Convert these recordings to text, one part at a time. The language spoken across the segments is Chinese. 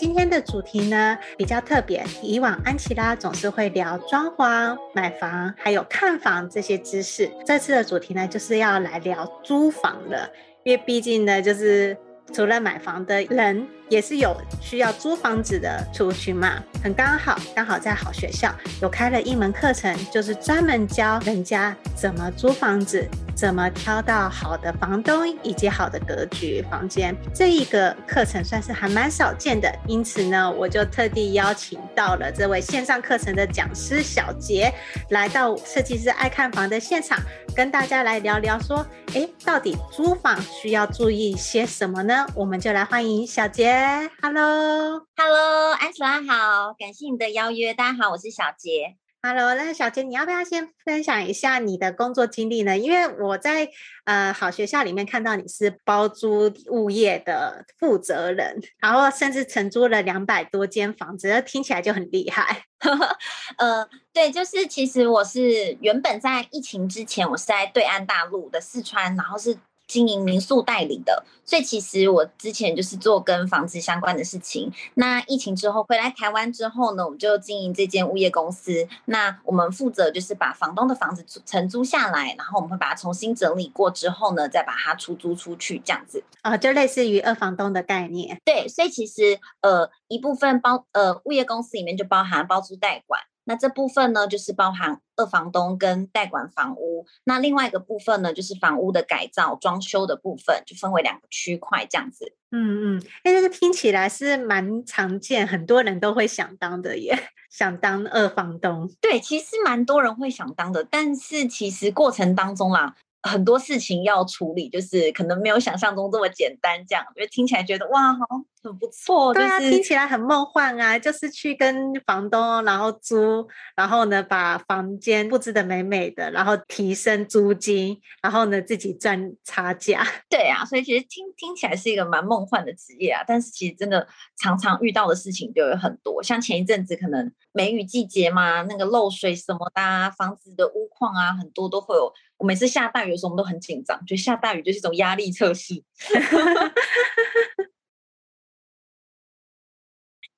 今天的主题呢，比较特别，以往安琪拉总是会聊装潢、买房还有看房这些知识，这次的主题呢，就是要来聊租房了，因为毕竟呢，就是。除了买房的人，也是有需要租房子的族群嘛，很刚好，刚好在好学校有开了一门课程，就是专门教人家怎么租房子，怎么挑到好的房东以及好的格局房间。这一个课程算是还蛮少见的，因此呢，我就特地邀请到了这位线上课程的讲师小杰，来到设计师爱看房的现场，跟大家来聊聊说，诶，到底租房需要注意些什么呢？我们就来欢迎小杰。Hello，Hello，安琪拉好，感谢你的邀约。大家好，我是小杰。Hello，那小杰，你要不要先分享一下你的工作经历呢？因为我在呃好学校里面看到你是包租物业的负责人，然后甚至承租了两百多间房子，听起来就很厉害。呃，对，就是其实我是原本在疫情之前，我是在对岸大陆的四川，然后是。经营民宿代理的，所以其实我之前就是做跟房子相关的事情。那疫情之后回来台湾之后呢，我们就经营这间物业公司。那我们负责就是把房东的房子承租下来，然后我们会把它重新整理过之后呢，再把它出租出去，这样子。啊、哦，就类似于二房东的概念。对，所以其实呃一部分包呃物业公司里面就包含包租代管。那这部分呢，就是包含二房东跟代管房屋。那另外一个部分呢，就是房屋的改造、装修的部分，就分为两个区块这样子。嗯嗯，哎，这个听起来是蛮常见，很多人都会想当的耶，想当二房东。对，其实蛮多人会想当的，但是其实过程当中啦。很多事情要处理，就是可能没有想象中这么简单。这样，因为听起来觉得哇，好很不错。对啊，就是、听起来很梦幻啊！就是去跟房东，然后租，然后呢，把房间布置得美美的，然后提升租金，然后呢，自己赚差价。对啊，所以其实听听起来是一个蛮梦幻的职业啊。但是其实真的常常遇到的事情就有很多，像前一阵子可能梅雨季节嘛，那个漏水什么的、啊，房子的屋况啊，很多都会有。我每次下大雨的时候，我们都很紧张，就下大雨就是一种压力测试。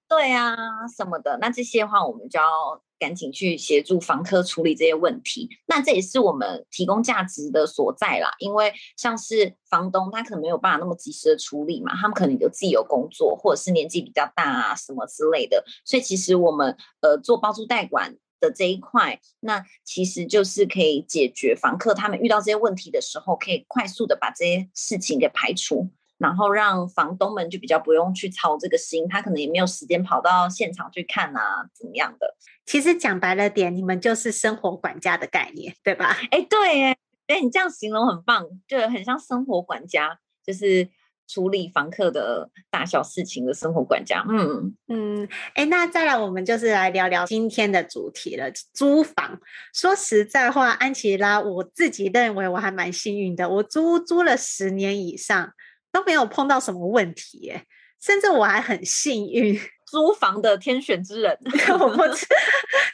对啊，什么的，那这些的话，我们就要赶紧去协助房客处理这些问题。那这也是我们提供价值的所在啦，因为像是房东，他可能没有办法那么及时的处理嘛，他们可能有自己有工作，或者是年纪比较大啊，什么之类的。所以其实我们呃做包租代管。的这一块，那其实就是可以解决房客他们遇到这些问题的时候，可以快速的把这些事情给排除，然后让房东们就比较不用去操这个心，他可能也没有时间跑到现场去看啊，怎么样的。其实讲白了点，你们就是生活管家的概念，对吧？哎，对，哎，你这样形容很棒，就很像生活管家，就是。处理房客的大小事情的生活管家，嗯嗯，哎，那再来，我们就是来聊聊今天的主题了，租房。说实在话，安琪拉，我自己认为我还蛮幸运的，我租租了十年以上都没有碰到什么问题，耶，甚至我还很幸运。租房的天选之人，我不知，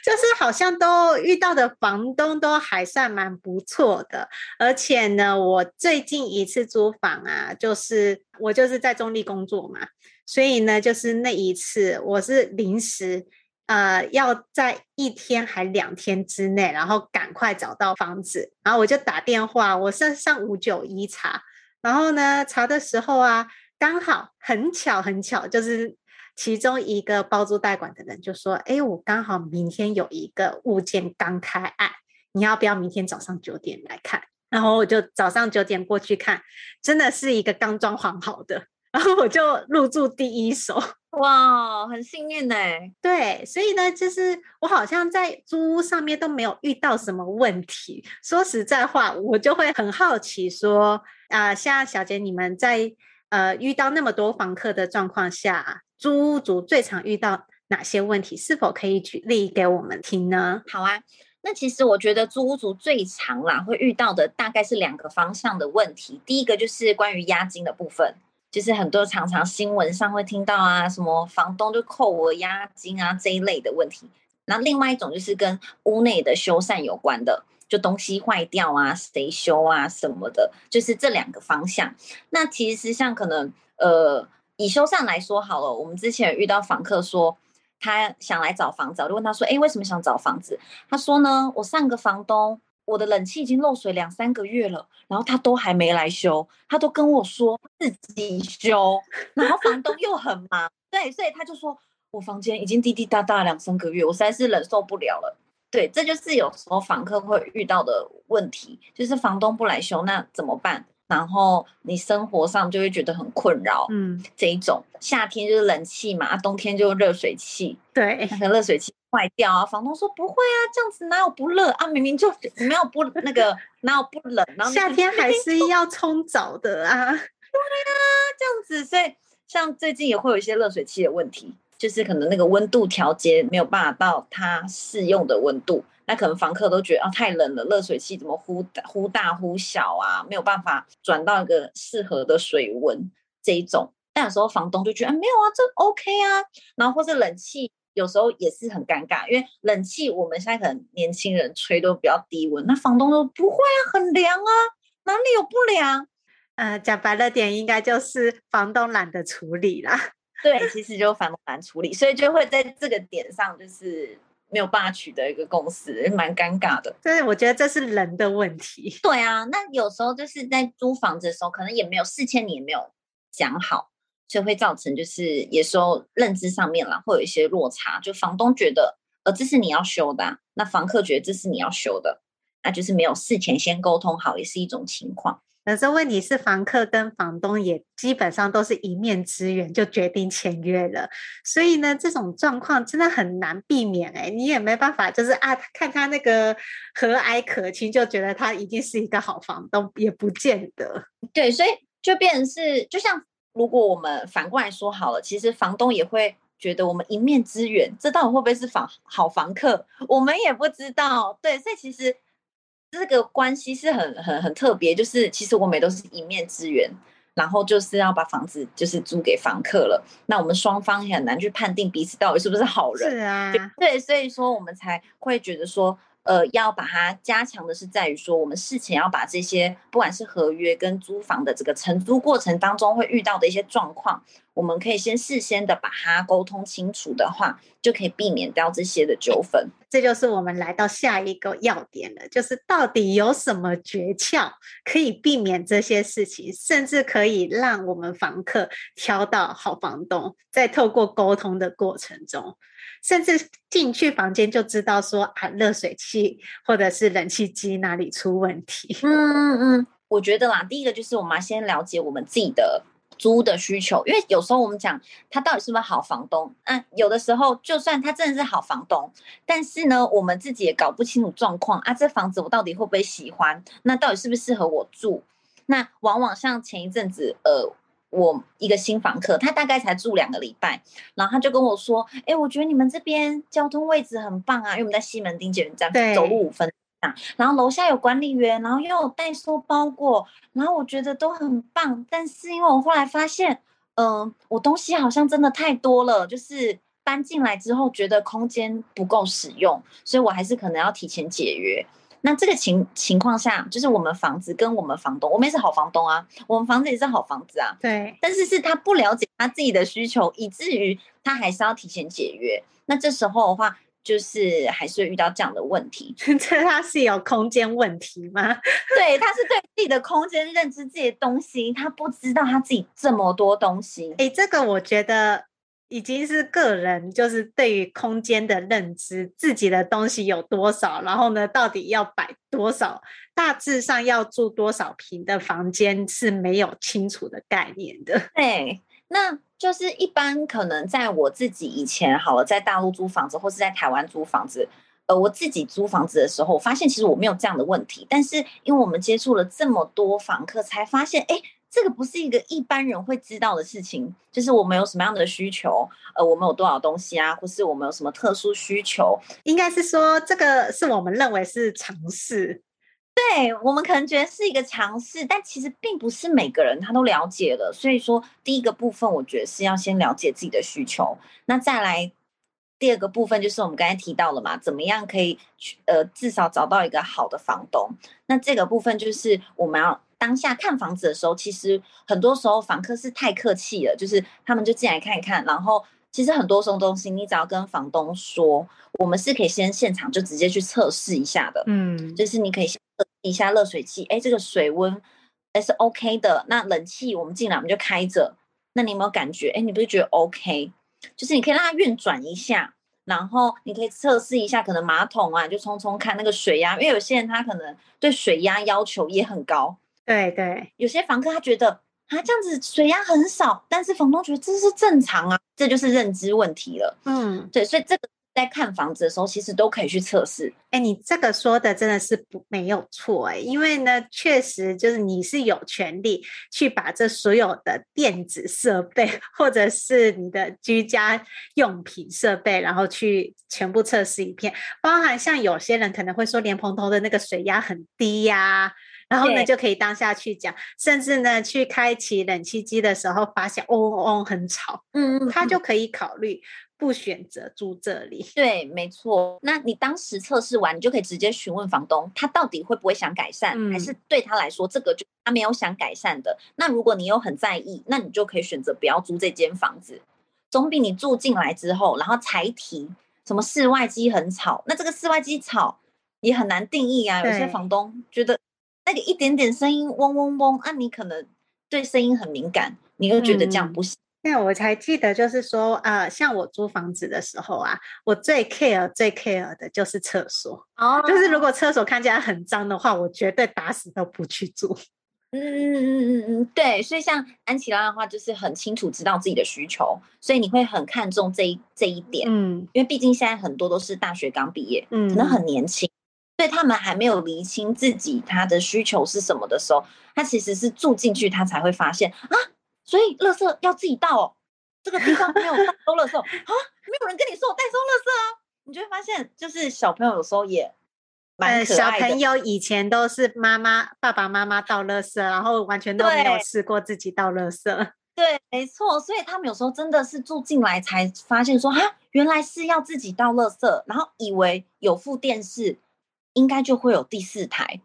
就是好像都遇到的房东都还算蛮不错的，而且呢，我最近一次租房啊，就是我就是在中坜工作嘛，所以呢，就是那一次我是临时，呃，要在一天还两天之内，然后赶快找到房子，然后我就打电话，我是上五九一查，然后呢，查的时候啊，刚好很巧很巧，就是。其中一个包租代管的人就说：“哎，我刚好明天有一个物件刚开案，你要不要明天早上九点来看？”然后我就早上九点过去看，真的是一个刚装潢好的，然后我就入住第一手，哇，很幸运呢。对，所以呢，就是我好像在租屋上面都没有遇到什么问题。说实在话，我就会很好奇说，啊、呃，像小姐你们在呃遇到那么多房客的状况下。租屋族最常遇到哪些问题？是否可以举例给我们听呢？好啊，那其实我觉得租屋族最常啦会遇到的大概是两个方向的问题。第一个就是关于押金的部分，就是很多常常新闻上会听到啊，什么房东就扣我押金啊这一类的问题。那另外一种就是跟屋内的修缮有关的，就东西坏掉啊，谁修啊什么的，就是这两个方向。那其实像可能呃，以修缮来说好了，我们之前遇到房客说他想来找房子，我就问他说，哎，为什么想找房子？他说呢，我上个房东，我的冷气已经漏水两三个月了，然后他都还没来修，他都跟我说自己修，然后房东又很忙，对，所以他就说。我房间已经滴滴答答两三个月，我实在是忍受不了了。对，这就是有时候房客会遇到的问题，就是房东不来修，那怎么办？然后你生活上就会觉得很困扰。嗯，这一种夏天就是冷气嘛，冬天就热水器。对，那个热水器坏掉啊，房东说不会啊，这样子哪有不热啊？明明就没有不那个哪有不冷，然后夏天还是要冲澡的啊。对啊，这样子，所以像最近也会有一些热水器的问题。就是可能那个温度调节没有办法到它适用的温度，那可能房客都觉得啊太冷了，热水器怎么忽忽大忽小啊，没有办法转到一个适合的水温这一种。但有时候房东就觉得啊没有啊，这 OK 啊，然后或者冷气有时候也是很尴尬，因为冷气我们现在可能年轻人吹都比较低温，那房东说不会啊，很凉啊，哪里有不凉？呃，讲白了点，应该就是房东懒得处理啦。对，其实就反难处理，所以就会在这个点上就是没有办法取得一个共识，蛮尴尬的。所以我觉得这是人的问题。对啊，那有时候就是在租房子的时候，可能也没有事前你也没有讲好，所以会造成就是有时候认知上面啦会有一些落差。就房东觉得呃这是你要修的啊，那房客觉得这是你要修的，那就是没有事前先沟通好，也是一种情况。可是问题是，房客跟房东也基本上都是一面之缘，就决定签约了。所以呢，这种状况真的很难避免哎、你也没办法，就是啊，看他那个和蔼可亲，就觉得他一定是一个好房东，也不见得。对，所以就变成是，就像如果我们反过来说好了，其实房东也会觉得我们一面之缘，这到底会不会是房好房客，我们也不知道。对，所以其实。这个关系是很很很特别，就是其实我们也都是一面之缘，然后就是要把房子就是租给房客了，那我们双方也很难去判定彼此到底是不是好人。是啊，对，所以说我们才会觉得说。呃，要把它加强的是在于说，我们事前要把这些不管是合约跟租房的这个承租过程当中会遇到的一些状况，我们可以先事先的把它沟通清楚的话，就可以避免掉这些的纠纷。这就是我们来到下一个要点了，就是到底有什么诀窍可以避免这些事情，甚至可以让我们房客挑到好房东，在透过沟通的过程中。甚至进去房间就知道说啊，热水器或者是冷气机哪里出问题。嗯嗯嗯，我觉得啦，第一个就是我们要先了解我们自己的租的需求，因为有时候我们讲他到底是不是好房东，嗯有的时候就算他真的是好房东，但是呢，我们自己也搞不清楚状况啊，这房子我到底会不会喜欢？那到底是不是适合我住？那往往像前一阵子，呃。我一个新房客，他大概才住两个礼拜，然后他就跟我说：“哎、欸，我觉得你们这边交通位置很棒啊，因为我们在西门町捷运站，走路五分钟。然后楼下有管理员，然后又有代收包裹，然后我觉得都很棒。但是因为我后来发现，嗯、呃，我东西好像真的太多了，就是搬进来之后觉得空间不够使用，所以我还是可能要提前解约。”那这个情情况下，就是我们房子跟我们房东，我们也是好房东啊，我们房子也是好房子啊。对。但是是他不了解他自己的需求，以至于他还是要提前解约。那这时候的话，就是还是会遇到这样的问题。这他是有空间问题吗？对，他是对自己的空间认知自己的东西，他不知道他自己这么多东西。哎，这个我觉得。已经是个人，就是对于空间的认知，自己的东西有多少，然后呢，到底要摆多少，大致上要住多少平的房间是没有清楚的概念的。对，那就是一般可能在我自己以前好了，在大陆租房子或是在台湾租房子，呃，我自己租房子的时候，我发现其实我没有这样的问题，但是因为我们接触了这么多房客，才发现，哎。这个不是一个一般人会知道的事情，就是我们有什么样的需求，呃，我们有多少东西啊，或是我们有什么特殊需求，应该是说这个是我们认为是尝试。对，我们可能觉得是一个尝试，但其实并不是每个人他都了解的。所以说，第一个部分我觉得是要先了解自己的需求，那再来第二个部分就是我们刚才提到了嘛，怎么样可以去呃至少找到一个好的房东。那这个部分就是我们要。当下看房子的时候，其实很多时候房客是太客气了，就是他们就进来看一看，然后其实很多种东西，你只要跟房东说，我们是可以先现场就直接去测试一下的，嗯，就是你可以先测试一下热水器，哎，这个水温哎是 OK 的，那冷气我们进来我们就开着，那你有没有感觉？哎，你不是觉得 OK？就是你可以让它运转一下，然后你可以测试一下，可能马桶啊就冲冲看那个水压，因为有些人他可能对水压要求也很高。对对，有些房客他觉得啊这样子水压很少，但是房东觉得这是正常啊，这就是认知问题了。嗯，对，所以这个在看房子的时候，其实都可以去测试。哎，你这个说的真的是不没有错哎，因为呢，确实就是你是有权利去把这所有的电子设备或者是你的居家用品设备，然后去全部测试一遍，包含像有些人可能会说莲蓬头的那个水压很低呀、啊。然后呢，就可以当下去讲，甚至呢，去开启冷气机的时候，发现嗡嗡嗡很吵，嗯嗯，他就可以考虑不选择住这里。对，没错。那你当时测试完，你就可以直接询问房东，他到底会不会想改善，嗯、还是对他来说这个就他没有想改善的。那如果你又很在意，那你就可以选择不要租这间房子，总比你住进来之后，然后才提什么室外机很吵。那这个室外机吵也很难定义啊，有些房东觉得。那个一点点声音嗡嗡嗡，啊，你可能对声音很敏感，你又觉得这样不行。那、嗯、我才记得，就是说，呃，像我租房子的时候啊，我最 care 最 care 的就是厕所。哦，就是如果厕所看起来很脏的话，我绝对打死都不去住。嗯嗯嗯嗯嗯，对。所以像安琪拉的话，就是很清楚知道自己的需求，所以你会很看重这一这一点。嗯，因为毕竟现在很多都是大学刚毕业，嗯，可能很年轻。所以他们还没有厘清自己他的需求是什么的时候，他其实是住进去，他才会发现啊，所以垃圾要自己倒哦，这个地方没有代收垃圾啊，没有人跟你说我代收垃圾啊，你就会发现，就是小朋友有时候也。小朋友以前都是妈妈、爸爸妈妈倒垃圾，然后完全都没有试过自己倒垃圾。对，没错，所以他们有时候真的是住进来才发现说啊，原来是要自己倒垃圾，然后以为有附电视。应该就会有第四台，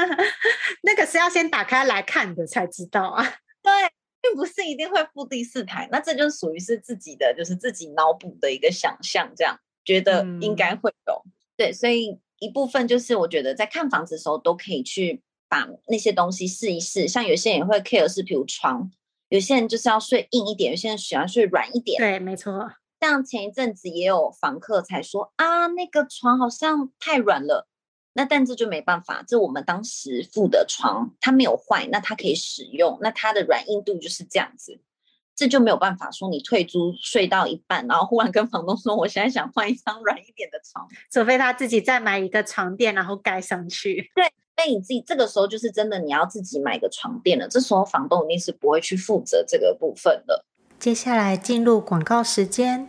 那个是要先打开来看的才知道啊。对，并不是一定会附第四台，那这就属于是自己的，就是自己脑补的一个想象，这样觉得应该会有。嗯、对，所以一部分就是我觉得在看房子的时候都可以去把那些东西试一试。像有些人也会 care 是，比如床，有些人就是要睡硬一点，有些人喜欢睡软一点。对，没错。像前一阵子也有房客才说啊，那个床好像太软了。那但这就没办法，这我们当时付的床它没有坏，那它可以使用，那它的软硬度就是这样子，这就没有办法说你退租睡到一半，然后忽然跟房东说我现在想换一张软一点的床，除非他自己再买一个床垫然后盖上去。对，那你自己这个时候就是真的你要自己买个床垫了，这时候房东一定是不会去负责这个部分的。接下来进入广告时间。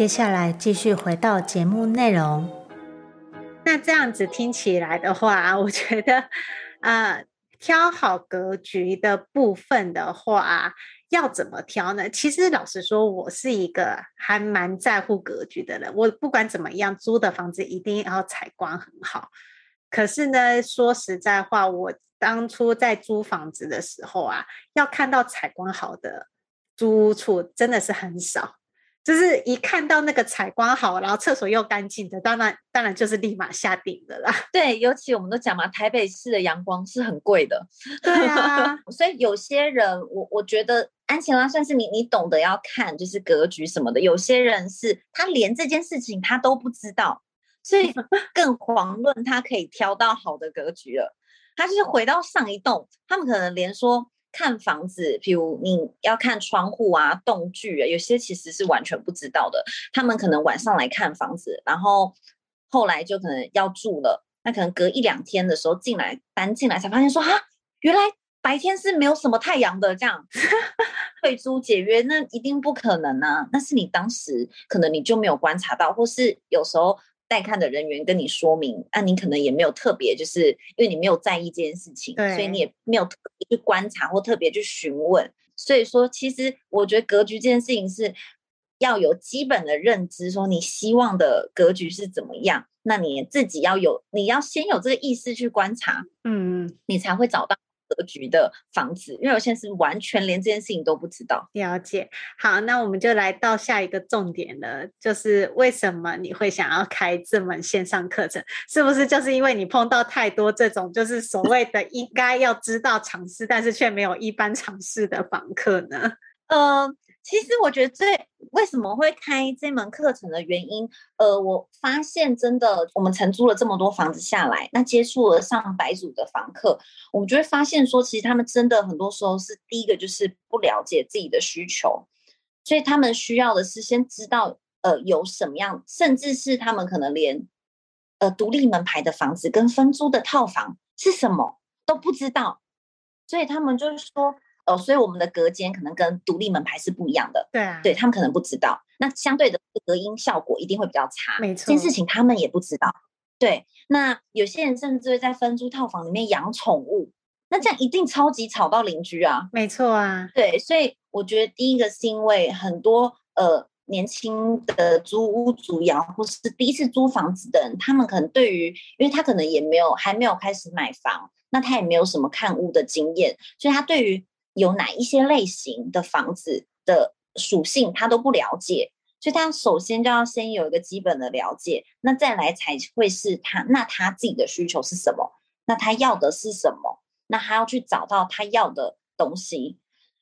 接下来继续回到节目内容。那这样子听起来的话，我觉得，啊、呃。挑好格局的部分的话，要怎么挑呢？其实老实说，我是一个还蛮在乎格局的人。我不管怎么样，租的房子一定要采光很好。可是呢，说实在话，我当初在租房子的时候啊，要看到采光好的租屋处真的是很少。就是一看到那个采光好，然后厕所又干净的，当然当然就是立马下定的啦。对，尤其我们都讲嘛，台北市的阳光是很贵的。对啊，所以有些人，我我觉得安琪拉算是你，你懂得要看，就是格局什么的。有些人是他连这件事情他都不知道，所以更遑论他可以挑到好的格局了。他就是回到上一栋，他们可能连说。看房子，譬如你要看窗户啊、栋距啊，有些其实是完全不知道的。他们可能晚上来看房子，然后后来就可能要住了，那可能隔一两天的时候进来搬进来，才发现说啊，原来白天是没有什么太阳的，这样 退租解约那一定不可能啊。那是你当时可能你就没有观察到，或是有时候。带看的人员跟你说明，那、啊、你可能也没有特别，就是因为你没有在意这件事情，所以你也没有特别去观察或特别去询问。所以说，其实我觉得格局这件事情是要有基本的认知，说你希望的格局是怎么样，那你自己要有，你要先有这个意识去观察，嗯，你才会找到。格局的房子，因为我现在是完全连这件事情都不知道。了解，好，那我们就来到下一个重点了，就是为什么你会想要开这门线上课程？是不是就是因为你碰到太多这种就是所谓的应该要知道尝试，但是却没有一般尝试的房客呢？呃。其实我觉得最为什么会开这门课程的原因，呃，我发现真的，我们承租了这么多房子下来，那接触了上百组的房客，我们就会发现说，其实他们真的很多时候是第一个就是不了解自己的需求，所以他们需要的是先知道，呃，有什么样，甚至是他们可能连，呃，独立门牌的房子跟分租的套房是什么都不知道，所以他们就是说。哦，所以我们的隔间可能跟独立门牌是不一样的。对啊，对他们可能不知道，那相对的隔音效果一定会比较差。没错，这件事情他们也不知道。对，那有些人甚至会在分租套房里面养宠物，那这样一定超级吵到邻居啊。没错啊，对，所以我觉得第一个是因为很多呃年轻的租屋族呀，或是第一次租房子的人，他们可能对于，因为他可能也没有还没有开始买房，那他也没有什么看屋的经验，所以他对于有哪一些类型的房子的属性，他都不了解，所以他首先就要先有一个基本的了解，那再来才会是他，那他自己的需求是什么？那他要的是什么？那他要去找到他要的东西。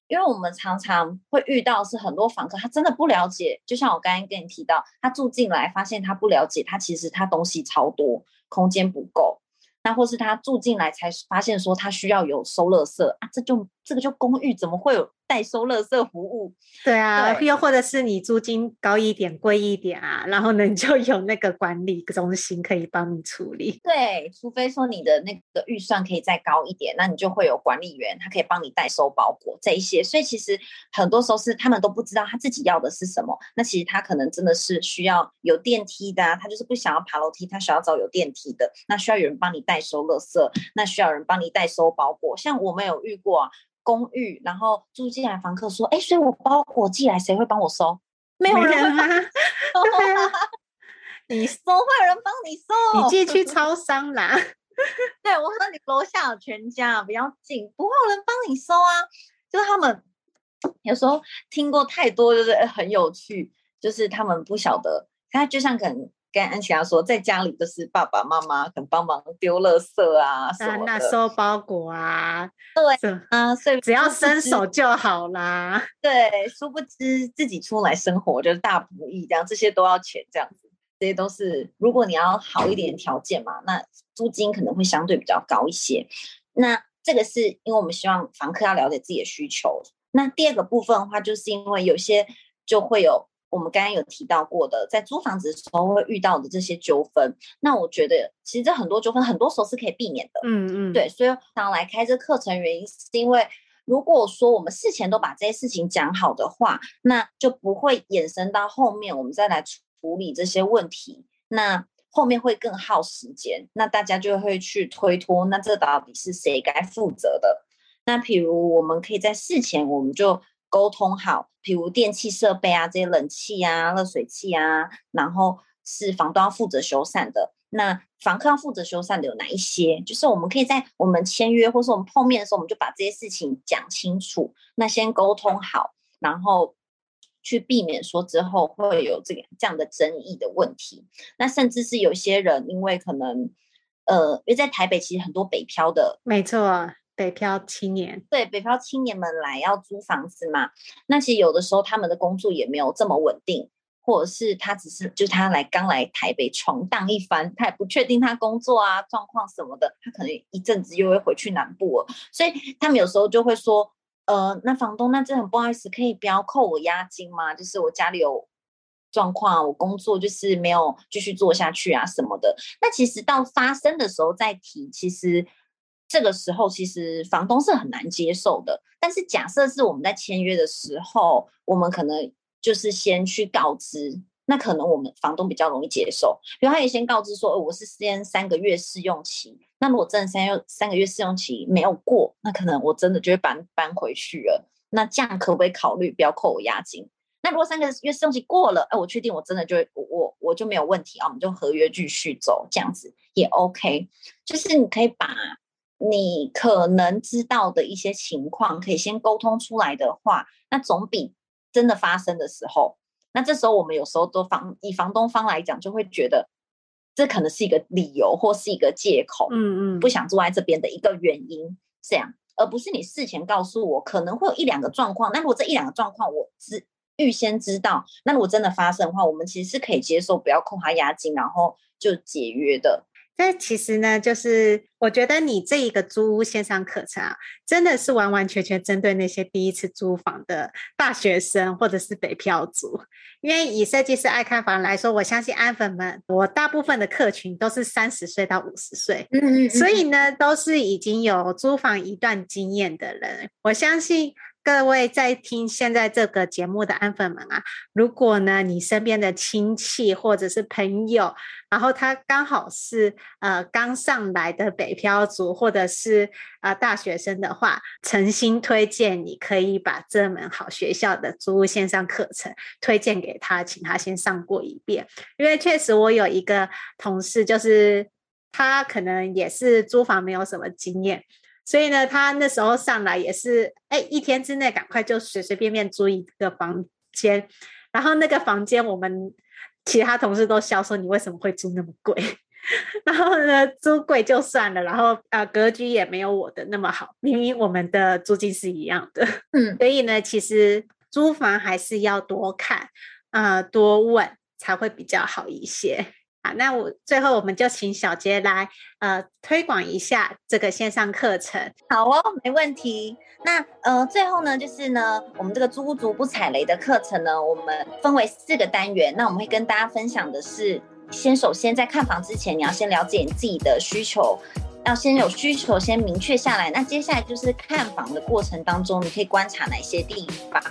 因为我们常常会遇到是很多房客，他真的不了解。就像我刚刚跟你提到，他住进来发现他不了解，他其实他东西超多，空间不够。那或是他住进来才发现说他需要有收乐色啊，这就这个就公寓怎么会有？代收垃圾服务，对啊，对又或者是你租金高一点、贵一点啊，然后呢，你就有那个管理中心可以帮你处理。对，除非说你的那个预算可以再高一点，那你就会有管理员，他可以帮你代收包裹这一些。所以其实很多时候是他们都不知道他自己要的是什么。那其实他可能真的是需要有电梯的啊，他就是不想要爬楼梯，他需要找有电梯的。那需要有人帮你代收垃圾，那需要有人帮你代收包裹。像我们有遇过啊。公寓，然后住进来房客说：“哎，所以我包裹寄来，谁会帮我收？没有人吗？你收会有人帮你收？你寄去超商啦。对，我说你楼下有全家，比较近，不会有人帮你收啊。就是他们有时候听过太多，就是很有趣，就是他们不晓得，他就像可能。”跟安琪拉说，在家里就是爸爸妈妈可能帮忙丢垃圾啊，什么，那收包裹啊，对啊，所以只要伸手就好啦。对，殊不知自己出来生活就是大不易，这样这些都要钱，这样子，这些都是如果你要好一点条件嘛，那租金可能会相对比较高一些。那这个是因为我们希望房客要了解自己的需求。那第二个部分的话，就是因为有些就会有。我们刚刚有提到过的，在租房子的时候会遇到的这些纠纷，那我觉得其实这很多纠纷很多时候是可以避免的。嗯嗯，对，所以想来开这课程原因是因为，如果说我们事前都把这些事情讲好的话，那就不会衍生到后面我们再来处理这些问题，那后面会更耗时间，那大家就会去推脱，那这到底是谁该负责的？那譬如我们可以在事前我们就。沟通好，比如电器设备啊，这些冷气啊、热水器啊，然后是房东要负责修缮的。那房客要负责修缮的有哪一些？就是我们可以在我们签约或是我们碰面的时候，我们就把这些事情讲清楚。那先沟通好，然后去避免说之后会有这个这样的争议的问题。那甚至是有些人因为可能，呃，因为在台北其实很多北漂的，没错。北漂青年，对，北漂青年们来要租房子嘛？那其实有的时候他们的工作也没有这么稳定，或者是他只是就他来刚来台北闯荡一番，他也不确定他工作啊状况什么的，他可能一阵子又会回去南部了，所以他们有时候就会说，呃，那房东，那这很不好意思，可以不要扣我押金吗？就是我家里有状况，我工作就是没有继续做下去啊什么的。那其实到发生的时候再提，其实。这个时候其实房东是很难接受的，但是假设是我们在签约的时候，我们可能就是先去告知，那可能我们房东比较容易接受。比如他也先告知说，我是先三个月试用期，那如果真的三月三个月试用期没有过，那可能我真的就会搬搬回去了。那这样可不可以考虑不要扣我押金？那如果三个月试用期过了，哎，我确定我真的就我我我就没有问题啊，我们就合约继续走，这样子也 OK。就是你可以把。你可能知道的一些情况，可以先沟通出来的话，那总比真的发生的时候，那这时候我们有时候都房以房东方来讲，就会觉得这可能是一个理由或是一个借口，嗯嗯，不想住在这边的一个原因，这样，而不是你事前告诉我可能会有一两个状况，那如果这一两个状况我知预先知道，那如果真的发生的话，我们其实是可以接受，不要扣他押金，然后就解约的。但其实呢，就是我觉得你这一个租屋线上课程啊，真的是完完全全针对那些第一次租房的大学生或者是北漂族。因为以设计师爱看房来说，我相信安粉们，我大部分的客群都是三十岁到五十岁，嗯嗯嗯，所以呢，都是已经有租房一段经验的人。我相信。各位在听现在这个节目的安粉们啊，如果呢你身边的亲戚或者是朋友，然后他刚好是呃刚上来的北漂族或者是呃大学生的话，诚心推荐你可以把这门好学校的租屋线上课程推荐给他，请他先上过一遍。因为确实我有一个同事，就是他可能也是租房没有什么经验。所以呢，他那时候上来也是，哎，一天之内赶快就随随便便租一个房间，然后那个房间我们其他同事都笑说，你为什么会租那么贵？然后呢，租贵就算了，然后呃，格局也没有我的那么好，明明我们的租金是一样的，嗯，所以呢，其实租房还是要多看，呃，多问才会比较好一些。好，那我最后我们就请小杰来呃推广一下这个线上课程。好哦，没问题。那呃最后呢，就是呢，我们这个租屋族不踩雷的课程呢，我们分为四个单元。那我们会跟大家分享的是。先，首先在看房之前，你要先了解你自己的需求，要先有需求，先明确下来。那接下来就是看房的过程当中，你可以观察哪些地方。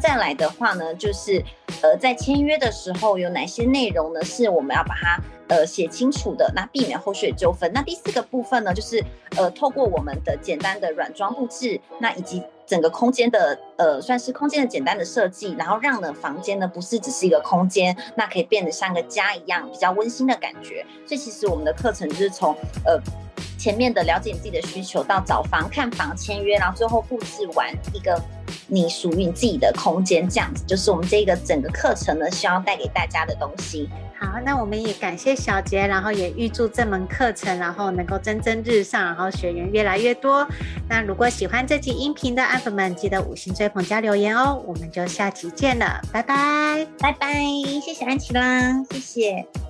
再来的话呢，就是呃，在签约的时候有哪些内容呢？是我们要把它呃写清楚的，那避免后续的纠纷。那第四个部分呢，就是呃，透过我们的简单的软装布置，那以及。整个空间的呃，算是空间的简单的设计，然后让呢房间呢不是只是一个空间，那可以变得像个家一样，比较温馨的感觉。所以其实我们的课程就是从呃前面的了解你自己的需求，到找房、看房、签约，然后最后布置完一个你属于你自己的空间，这样子就是我们这个整个课程呢希望带给大家的东西。好，那我们也感谢小杰，然后也预祝这门课程，然后能够蒸蒸日上，然后学员越来越多。那如果喜欢这集音频的安粉们，记得五星追捧加留言哦。我们就下期见了，拜拜，拜拜，谢谢安琪拉，谢谢。